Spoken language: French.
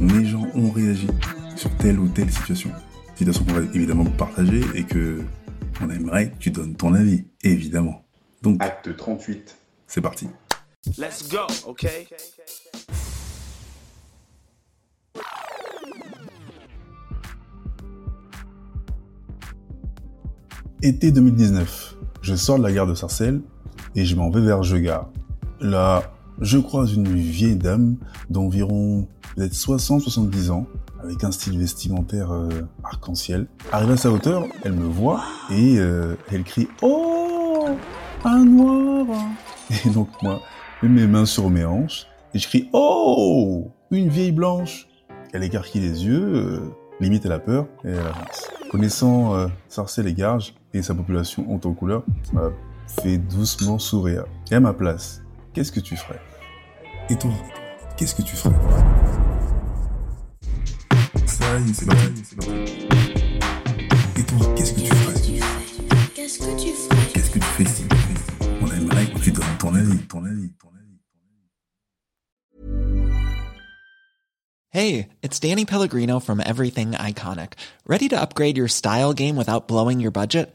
mes gens ont réagi sur telle ou telle situation. Situation qu'on va évidemment partager et que on aimerait que tu donnes ton avis, évidemment. Donc, Acte 38. c'est parti. Let's go, okay? Été 2019, je sors de la gare de Sarcelles et je m'en vais vers Jeugard. Là, je croise une vieille dame d'environ peut-être 60-70 ans, avec un style vestimentaire euh, arc-en-ciel. Arrivée à sa hauteur, elle me voit et euh, elle crie « Oh Un noir !» Et donc moi, je mets mes mains sur mes hanches et je crie « Oh Une vieille blanche !» Elle écarquille les yeux, euh, limite elle a peur et elle avance. Connaissant Sarcelles et Garges et sa population en couleur, ça m'a fait doucement sourire. Et à ma place, qu'est-ce que tu ferais? Et toi, qu'est-ce que tu ferais Ça y est, c'est parti, c'est. Et toi, qu'est-ce que tu ferais Qu'est-ce que tu ferais Qu'est-ce que tu fais si On aimerait que tu donnes ton avis, ton avis, ton avis. Hey, it's Danny Pellegrino from Everything Iconic. Ready to upgrade your style game without blowing your budget?